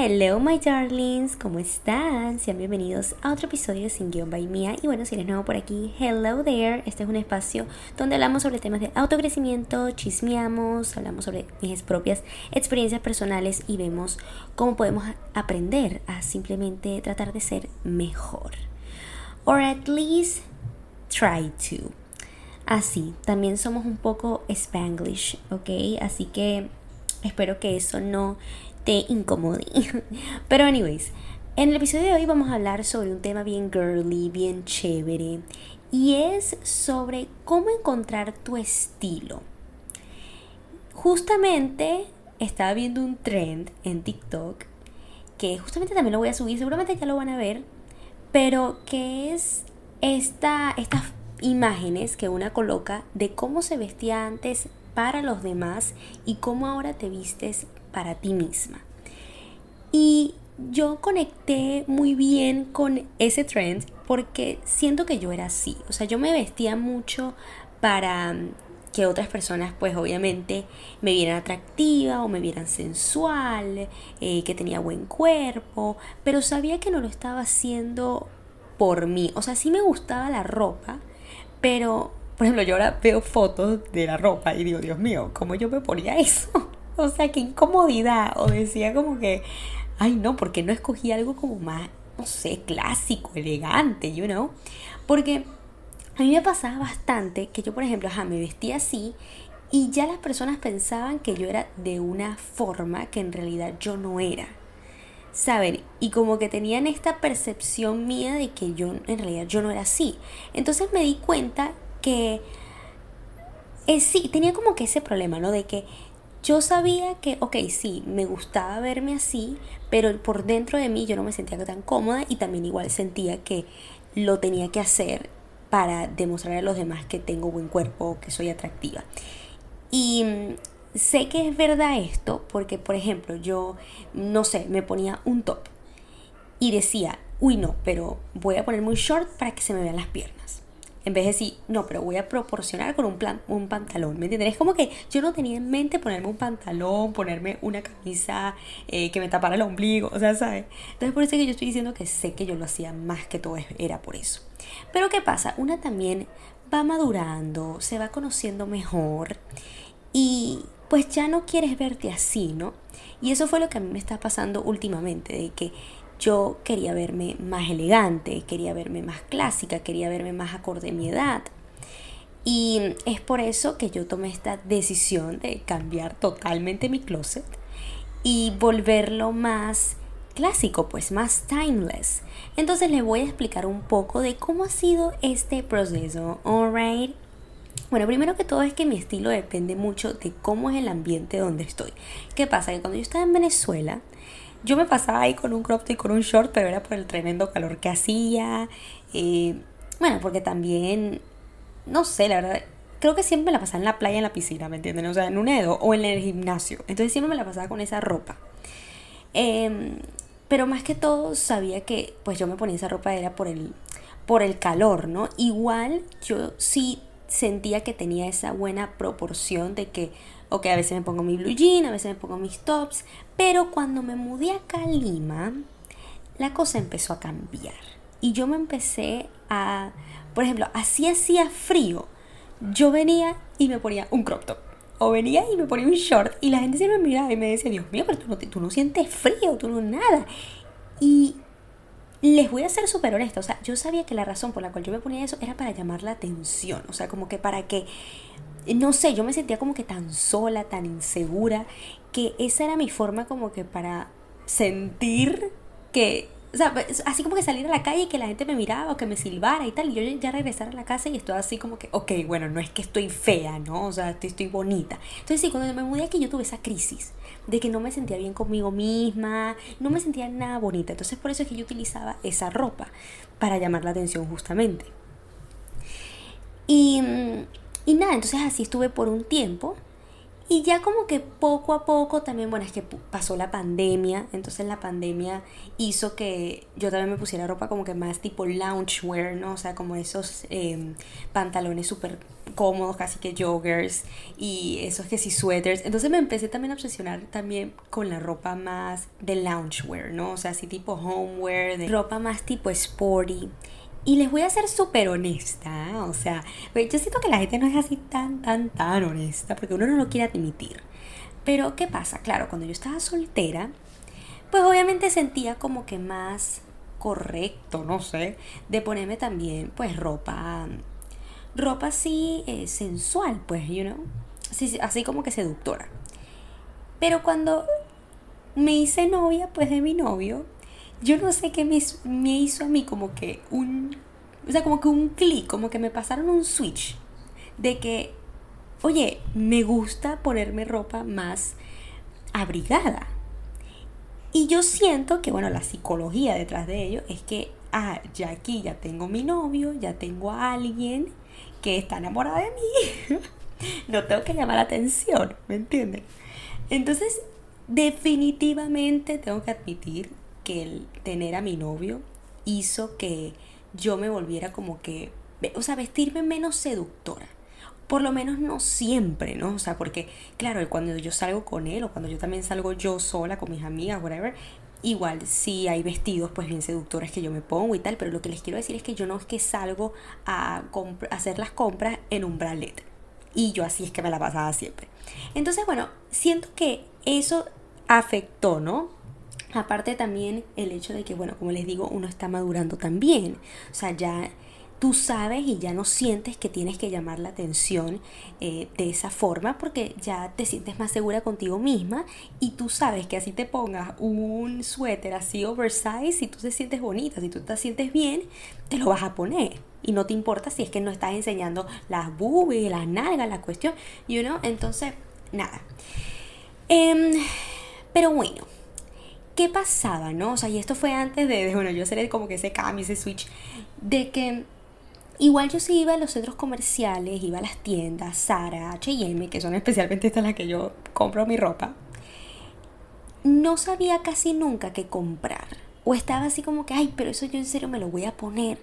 Hello my darlings, ¿cómo están? Sean bienvenidos a otro episodio de Sin Guión by Mía y bueno, si eres nuevo por aquí, hello there, este es un espacio donde hablamos sobre temas de autocrecimiento, chismeamos, hablamos sobre mis propias experiencias personales y vemos cómo podemos aprender a simplemente tratar de ser mejor. Or at least try to. Así, también somos un poco spanglish, ¿ok? Así que espero que eso no te incomode. Pero anyways, en el episodio de hoy vamos a hablar sobre un tema bien girly, bien chévere. Y es sobre cómo encontrar tu estilo. Justamente estaba viendo un trend en TikTok que justamente también lo voy a subir, seguramente ya lo van a ver, pero que es esta, estas imágenes que una coloca de cómo se vestía antes para los demás y cómo ahora te vistes para ti misma. Y yo conecté muy bien con ese trend porque siento que yo era así. O sea, yo me vestía mucho para mm, que otras personas pues obviamente me vieran atractiva o me vieran sensual, eh, que tenía buen cuerpo, pero sabía que no lo estaba haciendo por mí. O sea, sí me gustaba la ropa, pero por ejemplo yo ahora veo fotos de la ropa y digo, Dios mío, ¿cómo yo me ponía eso? O sea, qué incomodidad. O decía como que, ay no, porque no escogí algo como más, no sé, clásico, elegante, you know. Porque a mí me pasaba bastante que yo, por ejemplo, ajá, me vestía así y ya las personas pensaban que yo era de una forma que en realidad yo no era. ¿Saben? Y como que tenían esta percepción mía de que yo en realidad yo no era así. Entonces me di cuenta que eh, sí, tenía como que ese problema, ¿no? De que yo sabía que, ok, sí, me gustaba verme así, pero por dentro de mí yo no me sentía tan cómoda y también igual sentía que lo tenía que hacer para demostrar a los demás que tengo buen cuerpo, que soy atractiva. Y mm, sé que es verdad esto porque, por ejemplo, yo, no sé, me ponía un top y decía, uy no, pero voy a ponerme un short para que se me vean las piernas. En vez de decir, no, pero voy a proporcionar con un, plan, un pantalón, ¿me entiendes? Es como que yo no tenía en mente ponerme un pantalón, ponerme una camisa eh, que me tapara el ombligo, o sea, ¿sabes? Entonces por eso es que yo estoy diciendo que sé que yo lo hacía más que todo, era por eso. Pero ¿qué pasa? Una también va madurando, se va conociendo mejor y pues ya no quieres verte así, ¿no? Y eso fue lo que a mí me está pasando últimamente, de que yo quería verme más elegante, quería verme más clásica, quería verme más acorde a mi edad. Y es por eso que yo tomé esta decisión de cambiar totalmente mi closet y volverlo más clásico, pues más timeless. Entonces les voy a explicar un poco de cómo ha sido este proceso, alright. Bueno, primero que todo es que mi estilo depende mucho de cómo es el ambiente donde estoy. ¿Qué pasa? Que cuando yo estaba en Venezuela, yo me pasaba ahí con un crop y con un short, pero era por el tremendo calor que hacía. Eh, bueno, porque también, no sé, la verdad, creo que siempre me la pasaba en la playa, en la piscina, ¿me entienden? O sea, en un edo o en el gimnasio. Entonces siempre me la pasaba con esa ropa. Em, pero más que todo sabía que pues yo me ponía esa ropa era por el, por el calor, ¿no? Igual yo sí sentía que tenía esa buena proporción de que Ok, a veces me pongo mi blue jean, a veces me pongo mis tops, pero cuando me mudé acá a Lima, la cosa empezó a cambiar. Y yo me empecé a, por ejemplo, así hacía frío, yo venía y me ponía un crop top. O venía y me ponía un short y la gente se me miraba y me decía, Dios mío, pero tú no, tú no sientes frío, tú no nada. Y les voy a ser súper honesta, o sea, yo sabía que la razón por la cual yo me ponía eso era para llamar la atención, o sea, como que para que no sé, yo me sentía como que tan sola, tan insegura, que esa era mi forma como que para sentir que, o sea, pues, así como que salir a la calle y que la gente me miraba o que me silbara y tal, y yo ya regresar a la casa y estoy así como que, ok, bueno, no es que estoy fea, ¿no? O sea, estoy, estoy bonita. Entonces sí, cuando me mudé aquí yo tuve esa crisis de que no me sentía bien conmigo misma, no me sentía nada bonita. Entonces por eso es que yo utilizaba esa ropa para llamar la atención justamente. Y mm, y nada, entonces así estuve por un tiempo. Y ya como que poco a poco también, bueno, es que pasó la pandemia, entonces la pandemia hizo que yo también me pusiera ropa como que más tipo loungewear, ¿no? O sea, como esos em, pantalones súper cómodos, casi que joggers y esos que sí sweaters. Entonces me empecé también a obsesionar también con la ropa más de loungewear, ¿no? O sea, así tipo homewear, de ropa más tipo sporty. Y les voy a ser súper honesta, o sea, yo siento que la gente no es así tan, tan, tan honesta, porque uno no lo quiere admitir. Pero, ¿qué pasa? Claro, cuando yo estaba soltera, pues obviamente sentía como que más correcto, no sé, de ponerme también, pues, ropa, ropa así eh, sensual, pues, you know, así como que seductora. Pero cuando me hice novia, pues, de mi novio, yo no sé qué me, hizo a mí como que un, o sea, como que un clic, como que me pasaron un switch de que, oye, me gusta ponerme ropa más abrigada. Y yo siento que, bueno, la psicología detrás de ello es que, ah, ya aquí ya tengo mi novio, ya tengo a alguien que está enamorada de mí. no tengo que llamar la atención, ¿me entienden? Entonces, definitivamente tengo que admitir que el tener a mi novio hizo que yo me volviera como que, o sea, vestirme menos seductora. Por lo menos no siempre, ¿no? O sea, porque, claro, cuando yo salgo con él o cuando yo también salgo yo sola con mis amigas, whatever, igual sí hay vestidos pues bien seductores que yo me pongo y tal, pero lo que les quiero decir es que yo no es que salgo a, hacer las compras en un bralet. Y yo así es que me la pasaba siempre. Entonces, bueno, siento que eso afectó, ¿no? Aparte también el hecho de que, bueno, como les digo, uno está madurando también. O sea, ya tú sabes y ya no sientes que tienes que llamar la atención eh, de esa forma porque ya te sientes más segura contigo misma y tú sabes que así te pongas un suéter así oversize, si tú te sientes bonita, si tú te sientes bien, te lo vas a poner. Y no te importa si es que no estás enseñando las boobies, las nalgas, la cuestión, you know? Entonces, nada. Em, pero bueno, ¿qué pasaba, no? O sea, y esto fue antes de, bueno, yo hacer como que ese cambio, ese switch, de que igual yo sí iba a los centros comerciales, iba a las tiendas, Zara, H&M, que son especialmente estas las que yo compro mi ropa, no sabía casi nunca qué comprar. O estaba así como que, ay, pero eso yo en serio me lo voy a poner.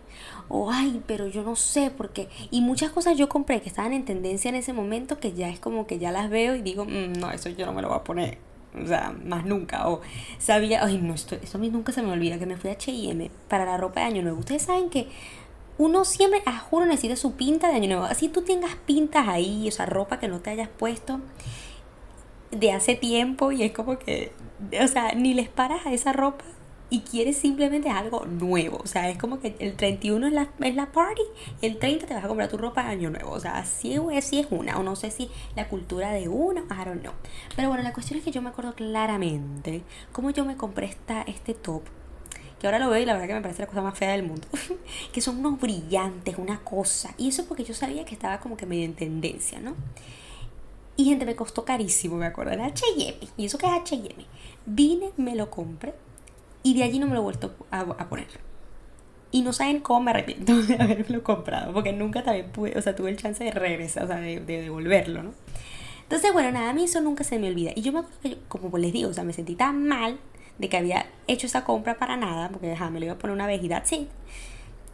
O, ay, pero yo no sé por qué. Y muchas cosas yo compré que estaban en tendencia en ese momento que ya es como que ya las veo y digo, mm, no, eso yo no me lo voy a poner o sea, más nunca. O sabía, ay, no, esto, eso a nunca se me olvida, que me fui a HM para la ropa de Año Nuevo. Ustedes saben que uno siempre, a juro, necesita su pinta de Año Nuevo. Así tú tengas pintas ahí, o sea, ropa que no te hayas puesto de hace tiempo y es como que, o sea, ni les paras a esa ropa y quieres simplemente algo nuevo. O sea, es como que el 31 es la, es la party, el 30 te vas a comprar tu ropa de año nuevo. O sea, así es, es una, o no sé si la cultura de una, I don't know. Pero bueno, la cuestión es que yo me acuerdo claramente cómo yo me compré esta, este top. Que ahora lo veo y la verdad que me parece la cosa más fea del mundo. que son unos brillantes, una cosa. Y eso porque yo sabía que estaba como que medio en tendencia, ¿no? Y gente, me costó carísimo, me acuerdo, era H&M. Y eso que es H&M. Vine, me lo compré y de allí no me lo he vuelto a, poner. Y no saben cómo me arrepiento de haberlo comprado, porque nunca también pude, o sea, tuve el chance de regresar, o sea, de, devolverlo, ¿no? Entonces, bueno, nada, a mí eso nunca se me olvida. Y yo me acuerdo que, como les digo, o sea, me sentí tan mal de que había hecho esa compra para nada, porque déjame me lo iba a poner una vez y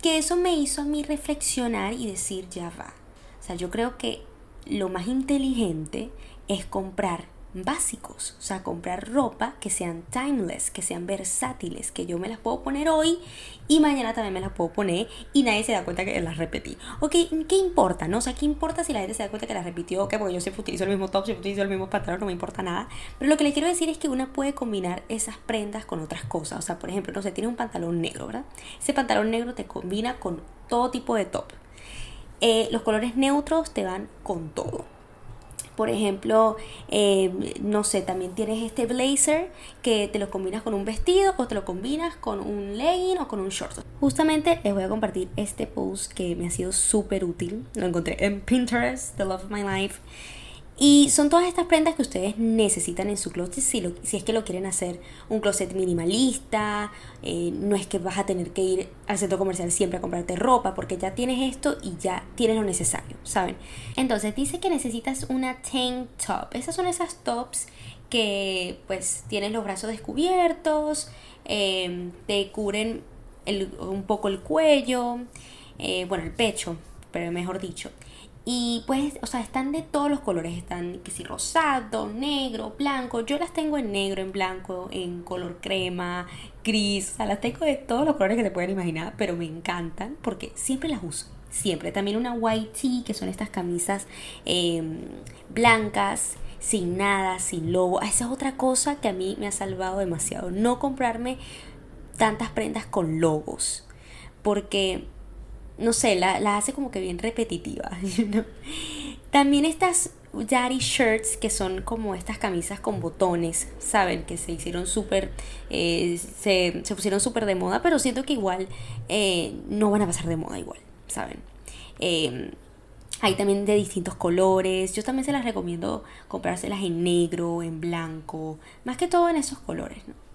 que eso me hizo a mí reflexionar y decir, ya va. O sea, yo creo que lo más inteligente es comprar básicos, o sea, comprar ropa que sean timeless, que sean versátiles, que yo me las puedo poner hoy y mañana también me las puedo poner y nadie se da cuenta que las repetí. Ok, ¿qué importa? No? O sea, ¿qué importa si la gente se da cuenta que las repitió? Ok, porque yo siempre utilizo el mismo top, siempre utilizo el mismo pantalón, no me importa nada. Pero lo que le quiero decir es que una puede combinar esas prendas con otras cosas. O sea, por ejemplo, no sé, tienes un pantalón negro, ¿verdad? Ese pantalón negro te combina con todo tipo de top. Eh, los colores neutros te van con todo. Por ejemplo, eh, no sé, también tienes este blazer que te lo combinas con un vestido o te lo combinas con un legging o con un short. Justamente les voy a compartir este post que me ha sido súper útil. Lo encontré en Pinterest, The Love of My Life. Y son todas estas prendas que ustedes necesitan en su closet si, si es que lo quieren hacer un closet minimalista. Eh, no es que vas a tener que ir al centro comercial siempre a comprarte ropa porque ya tienes esto y ya tienes lo necesario, ¿saben? Entonces dice que necesitas una tank top. Esas son esas tops que pues tienen los brazos descubiertos, eh, te cubren un poco el cuello, eh, bueno, el pecho, pero mejor dicho. Y pues, o sea, están de todos los colores. Están, que si rosado, negro, blanco. Yo las tengo en negro, en blanco, en color crema, gris. O sea, las tengo de todos los colores que se pueden imaginar. Pero me encantan porque siempre las uso. Siempre. También una white tee, que son estas camisas em, blancas, sin nada, sin logo. Ah, esa es otra cosa que a mí me ha salvado demasiado. No comprarme tantas prendas con logos. Porque no sé, la, hace como que bien repetitiva. También estas daddy shirts, que son como estas camisas con botones, ¿saben? Que se hicieron súper, eh, se, pusieron súper de moda, pero siento que igual eh, no van a pasar de moda igual, ¿saben? Em, hay también de distintos colores. Yo también se las recomiendo comprárselas en negro, en blanco, más que todo en esos colores, ¿no?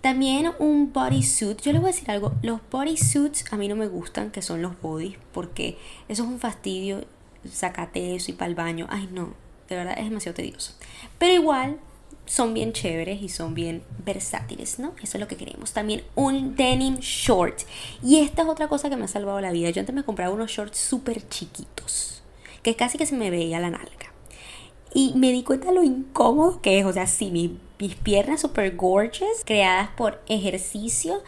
También un bodysuit. Yo les voy a decir algo. Los bodysuits a mí no me gustan, que son los bodies, porque eso es un fastidio. Sacate eso y para el baño. Ay, no. De verdad es demasiado tedioso. Pero igual son bien chéveres y son bien versátiles, ¿no? Eso es lo que queremos. También un denim short. Y esta es otra cosa que me ha salvado la vida. Yo antes me compraba unos shorts súper chiquitos, que casi que se me veía la nalga. Y me di cuenta lo incómodo que es. O sea, sí, mi mis piernas super gorgeous, creadas por ejercicio,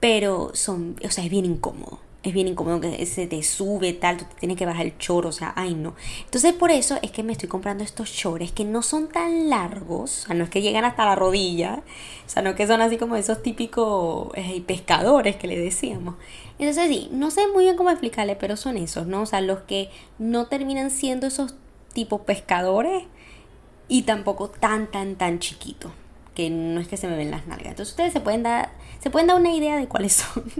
pero son, o sea, es bien incómodo. Es bien incómodo que se te sube tal, tú te tienes que bajar el choro, o sea, ay no. Entonces por eso es que me estoy comprando estos chores que no son tan largos, o sea, no es que llegan hasta la rodilla, o sea, no que son así como esos típicos eh, pescadores que le decíamos. Entonces sí, no sé muy bien cómo explicarle, pero son esos, ¿no? O sea, los que no terminan siendo esos tipos pescadores, y tampoco tan, tan, tan chiquito, que no es que se me ven las nalgas. Entonces ustedes se pueden dar, se pueden dar una idea de cuáles son.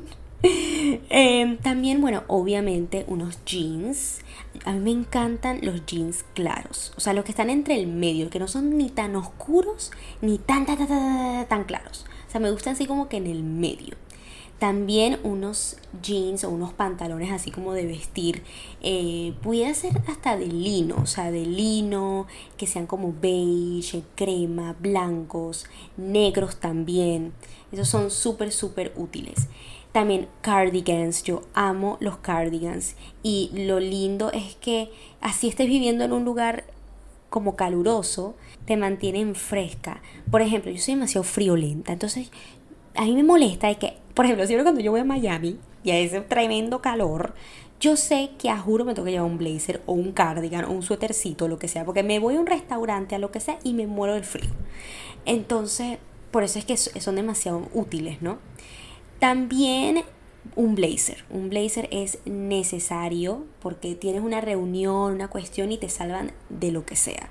Em, también, bueno, obviamente unos jeans. A mí me encantan los jeans claros. O sea, los que están entre el medio, que no son ni tan oscuros ni tan, tan, tan, tan, tan claros. O sea, me gustan así como que en el medio. También unos jeans o unos pantalones así como de vestir. Eh, puede ser hasta de lino, o sea, de lino, que sean como beige, crema, blancos, negros también. Esos son súper, súper útiles. También cardigans, yo amo los cardigans. Y lo lindo es que así estés viviendo en un lugar como caluroso, te mantienen fresca. Por ejemplo, yo soy demasiado friolenta, entonces a mí me molesta es que, por ejemplo, siempre cuando yo voy a Miami y a ese tremendo calor, yo sé que a juro me tengo que llevar un blazer o un cardigan o un suétercito, lo que sea, porque me voy a un restaurante, a lo que sea, y me muero del frío. Entonces, por eso es que son demasiado útiles, ¿no? También un blazer. Un blazer es necesario porque tienes una reunión, una cuestión y te salvan de lo que sea.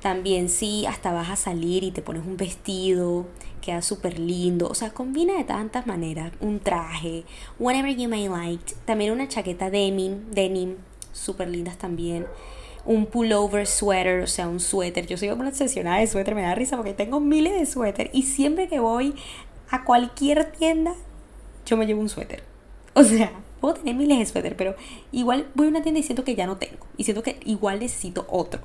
También si hasta vas a salir y te pones un vestido, queda súper lindo. O sea, combina de tantas maneras. Un traje, whatever you may like. También una chaqueta denim, denim, súper lindas también. Un pullover sweater, o sea, un suéter. Yo soy una obsesionada de suéter, me da risa porque tengo miles de suéter. Y siempre que voy a cualquier tienda, yo me llevo un suéter. O sea, puedo tener miles de suéter, pero igual voy a una tienda y siento que ya no tengo. Y siento que igual necesito otro.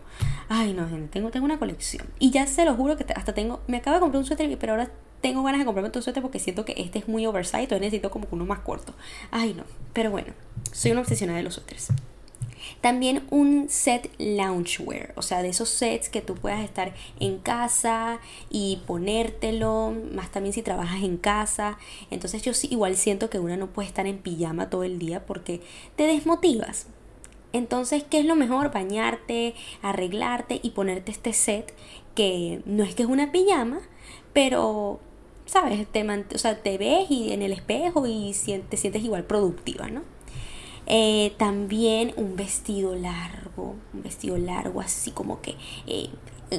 Ay, no, tengo, tengo una colección. Y ya se lo juro que hasta tengo, me acabo de comprar un suéter, pero ahora tengo ganas de comprarme otro suéter porque siento que este es muy oversized, entonces necesito como uno más corto. Ay, no, pero bueno, soy una obsesionada de los suéteres. También un set loungewear, o sea, de esos sets que tú puedas estar en casa y ponértelo, más también si trabajas en casa. Entonces yo sí, igual siento que una no puede estar en pijama todo el día porque te desmotivas. Entonces, ¿qué es lo mejor? Bañarte, arreglarte y ponerte este set que no es que es una pijama, pero, ¿sabes? Te, o sea, te ves y en el espejo y te sientes igual productiva, ¿no? Eh, también un vestido largo, un vestido largo así como que eh,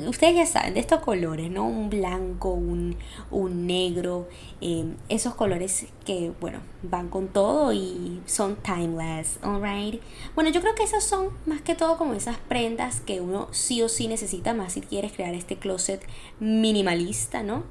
ustedes ya saben, de estos colores, ¿no? Un blanco, un, un negro, em, esos colores que, bueno, van con todo y son timeless, alright. Bueno, yo creo que esos son más que todo como esas prendas que uno sí o sí necesita más si quieres crear este closet minimalista, ¿no?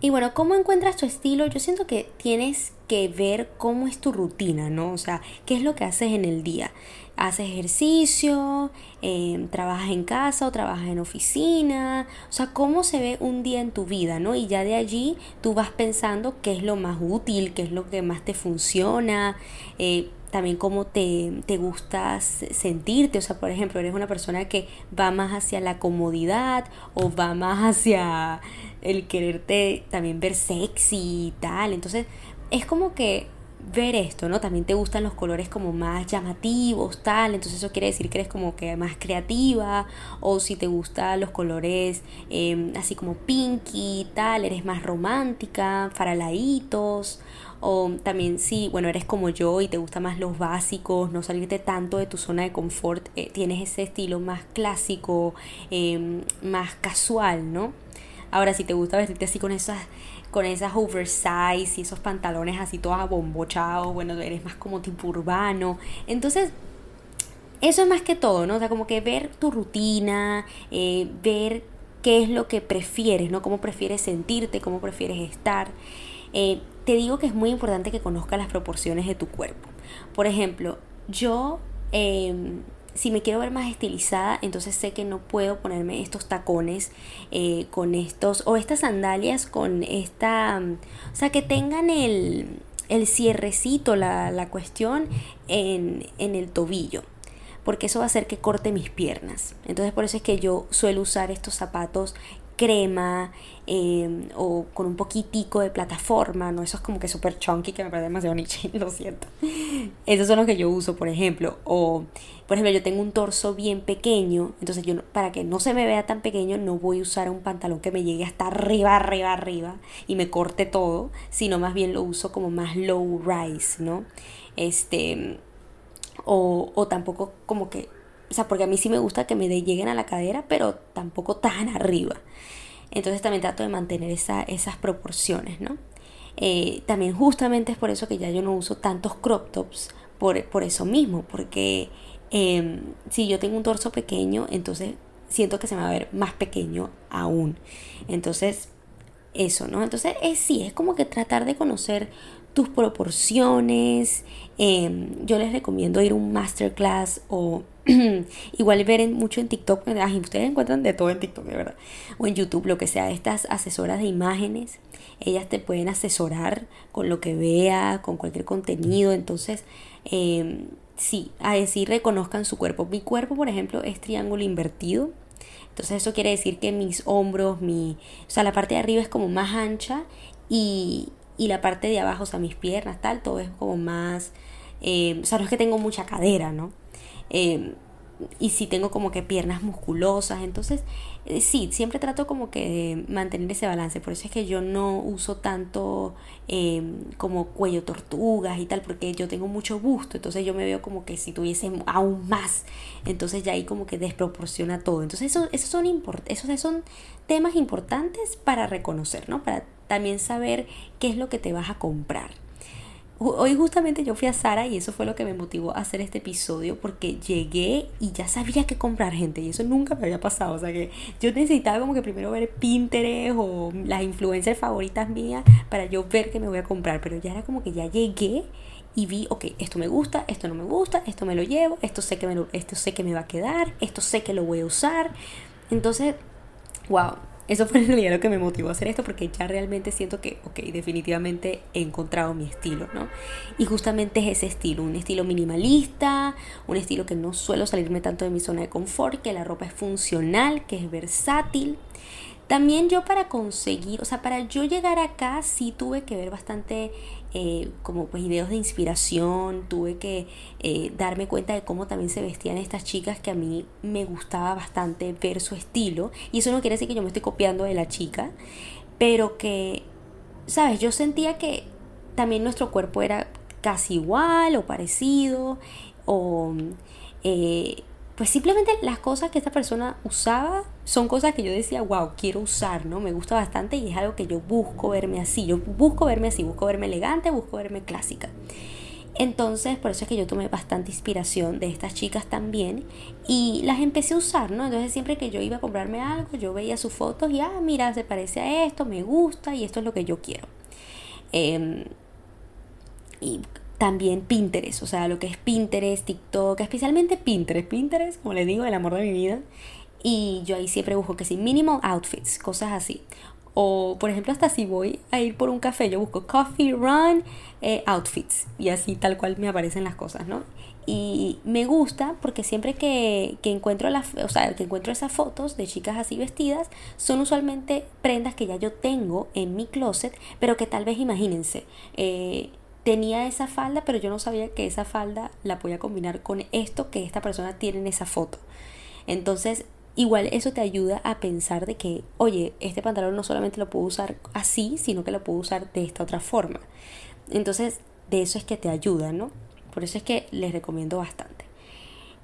Y bueno, ¿cómo encuentras tu estilo? Yo siento que tienes que ver cómo es tu rutina, ¿no? O sea, qué es lo que haces en el día. ¿Haces ejercicio? Eh, ¿Trabajas en casa o trabajas en oficina? O sea, ¿cómo se ve un día en tu vida, ¿no? Y ya de allí tú vas pensando qué es lo más útil, qué es lo que más te funciona. Eh, también cómo te, te gusta sentirte. O sea, por ejemplo, eres una persona que va más hacia la comodidad o va más hacia el quererte también ver sexy y tal. Entonces, es como que ver esto, ¿no? También te gustan los colores como más llamativos, tal, entonces eso quiere decir que eres como que más creativa, o si te gustan los colores em, así como pinky, tal, eres más romántica, faraladitos, o también si, bueno, eres como yo y te gustan más los básicos, no salirte tanto de tu zona de confort, eh, tienes ese estilo más clásico, em, más casual, ¿no? Ahora, si te gusta vestirte así con esas, con esas oversize y esos pantalones así todos abombochados, bueno, eres más como tipo urbano. Entonces, eso es más que todo, ¿no? O sea, como que ver tu rutina, eh, ver qué es lo que prefieres, ¿no? Cómo prefieres sentirte, cómo prefieres estar. Eh, te digo que es muy importante que conozcas las proporciones de tu cuerpo. Por ejemplo, yo em, si me quiero ver más estilizada, entonces sé que no puedo ponerme estos tacones eh, con estos, o estas sandalias con esta, o sea, que tengan el, el cierrecito, la, la cuestión en, en el tobillo porque eso va a hacer que corte mis piernas. Entonces por eso es que yo suelo usar estos zapatos crema em, o con un poquitico de plataforma, ¿no? Eso es como que súper chunky que me parece demasiado niche, lo siento. Esos son los que yo uso, por ejemplo. O, por ejemplo, yo tengo un torso bien pequeño, entonces yo para que no se me vea tan pequeño no voy a usar un pantalón que me llegue hasta arriba, arriba, arriba y me corte todo, sino más bien lo uso como más low rise, ¿no? Este... O, o tampoco como que o sea, porque a mí sí me gusta que me lleguen a la cadera, pero tampoco tan arriba. Entonces también trato de mantener esa, esas proporciones, ¿no? Eh, también justamente es por eso que ya yo no uso tantos crop tops, por, por eso mismo, porque em, si yo tengo un torso pequeño, entonces siento que se me va a ver más pequeño aún. Entonces, eso, ¿no? Entonces, es, sí, es como que tratar de conocer tus proporciones. Em, yo les recomiendo ir a un masterclass o igual ver mucho en TikTok. ustedes encuentran de todo en TikTok, de verdad. O en YouTube, lo que sea. Estas asesoras de imágenes, ellas te pueden asesorar con lo que vea, con cualquier contenido. Entonces, eh, sí, a decir reconozcan su cuerpo. Mi cuerpo, por ejemplo, es triángulo invertido. Entonces eso quiere decir que mis hombros, mi, o sea, la parte de arriba es como más ancha y, y la parte de abajo, o sea, mis piernas, tal, todo es como más, eh, o sea, no es que tengo mucha cadera, ¿no? Eh, y sí tengo como que piernas musculosas, entonces eh, sí, siempre trato como que de mantener ese balance, por eso es que yo no uso tanto como cuello tortugas y tal, porque yo tengo mucho busto, entonces yo me veo como que si tuviese aún más, entonces ya ahí como que desproporciona todo, entonces eso, esos, son esos son temas importantes para reconocer, ¿no? Para también saber qué es lo que te vas a comprar. Hoy justamente yo fui a Sara y eso fue lo que me motivó a hacer este episodio porque llegué y ya sabía qué comprar gente y eso nunca me había pasado. O sea que yo necesitaba como que primero ver Pinterest o las influencers favoritas mías para yo ver qué me voy a comprar. Pero ya era como que ya llegué y vi, ok, esto me gusta, esto no me gusta, esto me lo llevo, esto sé que me, esto sé que me va a quedar, esto sé que lo voy a usar. Entonces, wow, eso fue en realidad lo que me motivó a hacer esto porque ya realmente siento que, ok, definitivamente he encontrado mi estilo, ¿no? Y justamente es ese estilo, un estilo minimalista, un estilo que no suelo salirme tanto de mi zona de confort, que la ropa es funcional, que es versátil. También yo para conseguir, o sea, para yo llegar acá sí tuve que ver bastante eh, como pues videos de inspiración, tuve que eh, darme cuenta de cómo también se vestían estas chicas que a mí me gustaba bastante ver su estilo. Y eso no quiere decir que yo me estoy copiando de la chica, pero que, sabes, yo sentía que también nuestro cuerpo era casi igual o parecido o... Eh, pues simplemente las cosas que esta persona usaba son cosas que yo decía, wow, quiero usar, ¿no? Me gusta bastante y es algo que yo busco verme así. Yo busco verme así, busco verme elegante, busco verme clásica. Entonces, por eso es que yo tomé bastante inspiración de estas chicas también y las empecé a usar, ¿no? Entonces, siempre que yo iba a comprarme algo, yo veía sus fotos y, ah, mira, se parece a esto, me gusta y esto es lo que yo quiero. Em, y también Pinterest, o sea, lo que es Pinterest, TikTok, especialmente Pinterest. Pinterest, como les digo, el amor de mi vida. Y yo ahí siempre busco que sí, minimal outfits, cosas así. O, por ejemplo, hasta si voy a ir por un café, yo busco coffee run eh, outfits. Y así tal cual me aparecen las cosas, ¿no? Y me gusta porque siempre que, que encuentro las, o sea, que encuentro esas fotos de chicas así vestidas, son usualmente prendas que ya yo tengo en mi closet, pero que tal vez imagínense, eh, tenía esa falda, pero yo no sabía que esa falda la podía combinar con esto que esta persona tiene en esa foto. Entonces, igual eso te ayuda a pensar de que, oye, este pantalón no solamente lo puedo usar así, sino que lo puedo usar de esta otra forma. Entonces, de eso es que te ayuda, ¿no? Por eso es que les recomiendo bastante.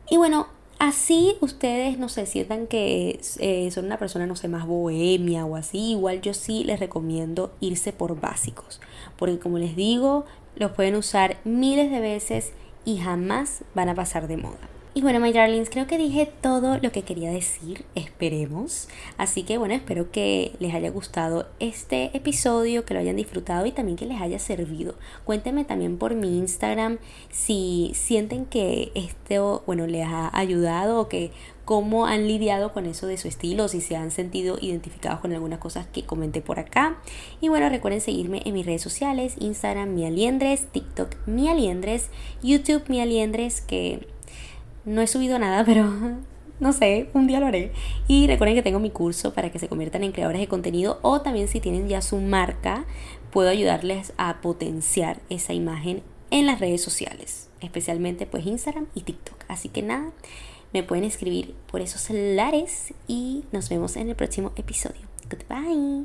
Y bueno, así ustedes no se sientan que eh, son una persona, no sé, más bohemia o así. Igual yo sí les recomiendo irse por básicos. Porque como les digo, los pueden usar miles de veces y jamás van a pasar de moda. Y bueno, my darlings, creo que dije todo lo que quería decir, esperemos. Así que bueno, espero que les haya gustado este episodio, que lo hayan disfrutado y también que les haya servido. Cuéntenme también por mi Instagram si sienten que esto, bueno, les ha ayudado o que cómo han lidiado con eso de su estilo, si se han sentido identificados con algunas cosas que comenté por acá. Y bueno, recuerden seguirme en mis redes sociales, Instagram Mialiendres, TikTok Mialiendres, YouTube Mialiendres, que no he subido nada, pero no sé, un día lo haré. Y recuerden que tengo mi curso para que se conviertan en creadores de contenido o también si tienen ya su marca, puedo ayudarles a potenciar esa imagen en las redes sociales, especialmente pues Instagram y TikTok. Así que nada, me pueden escribir por esos celulares y nos vemos en el próximo episodio. Goodbye.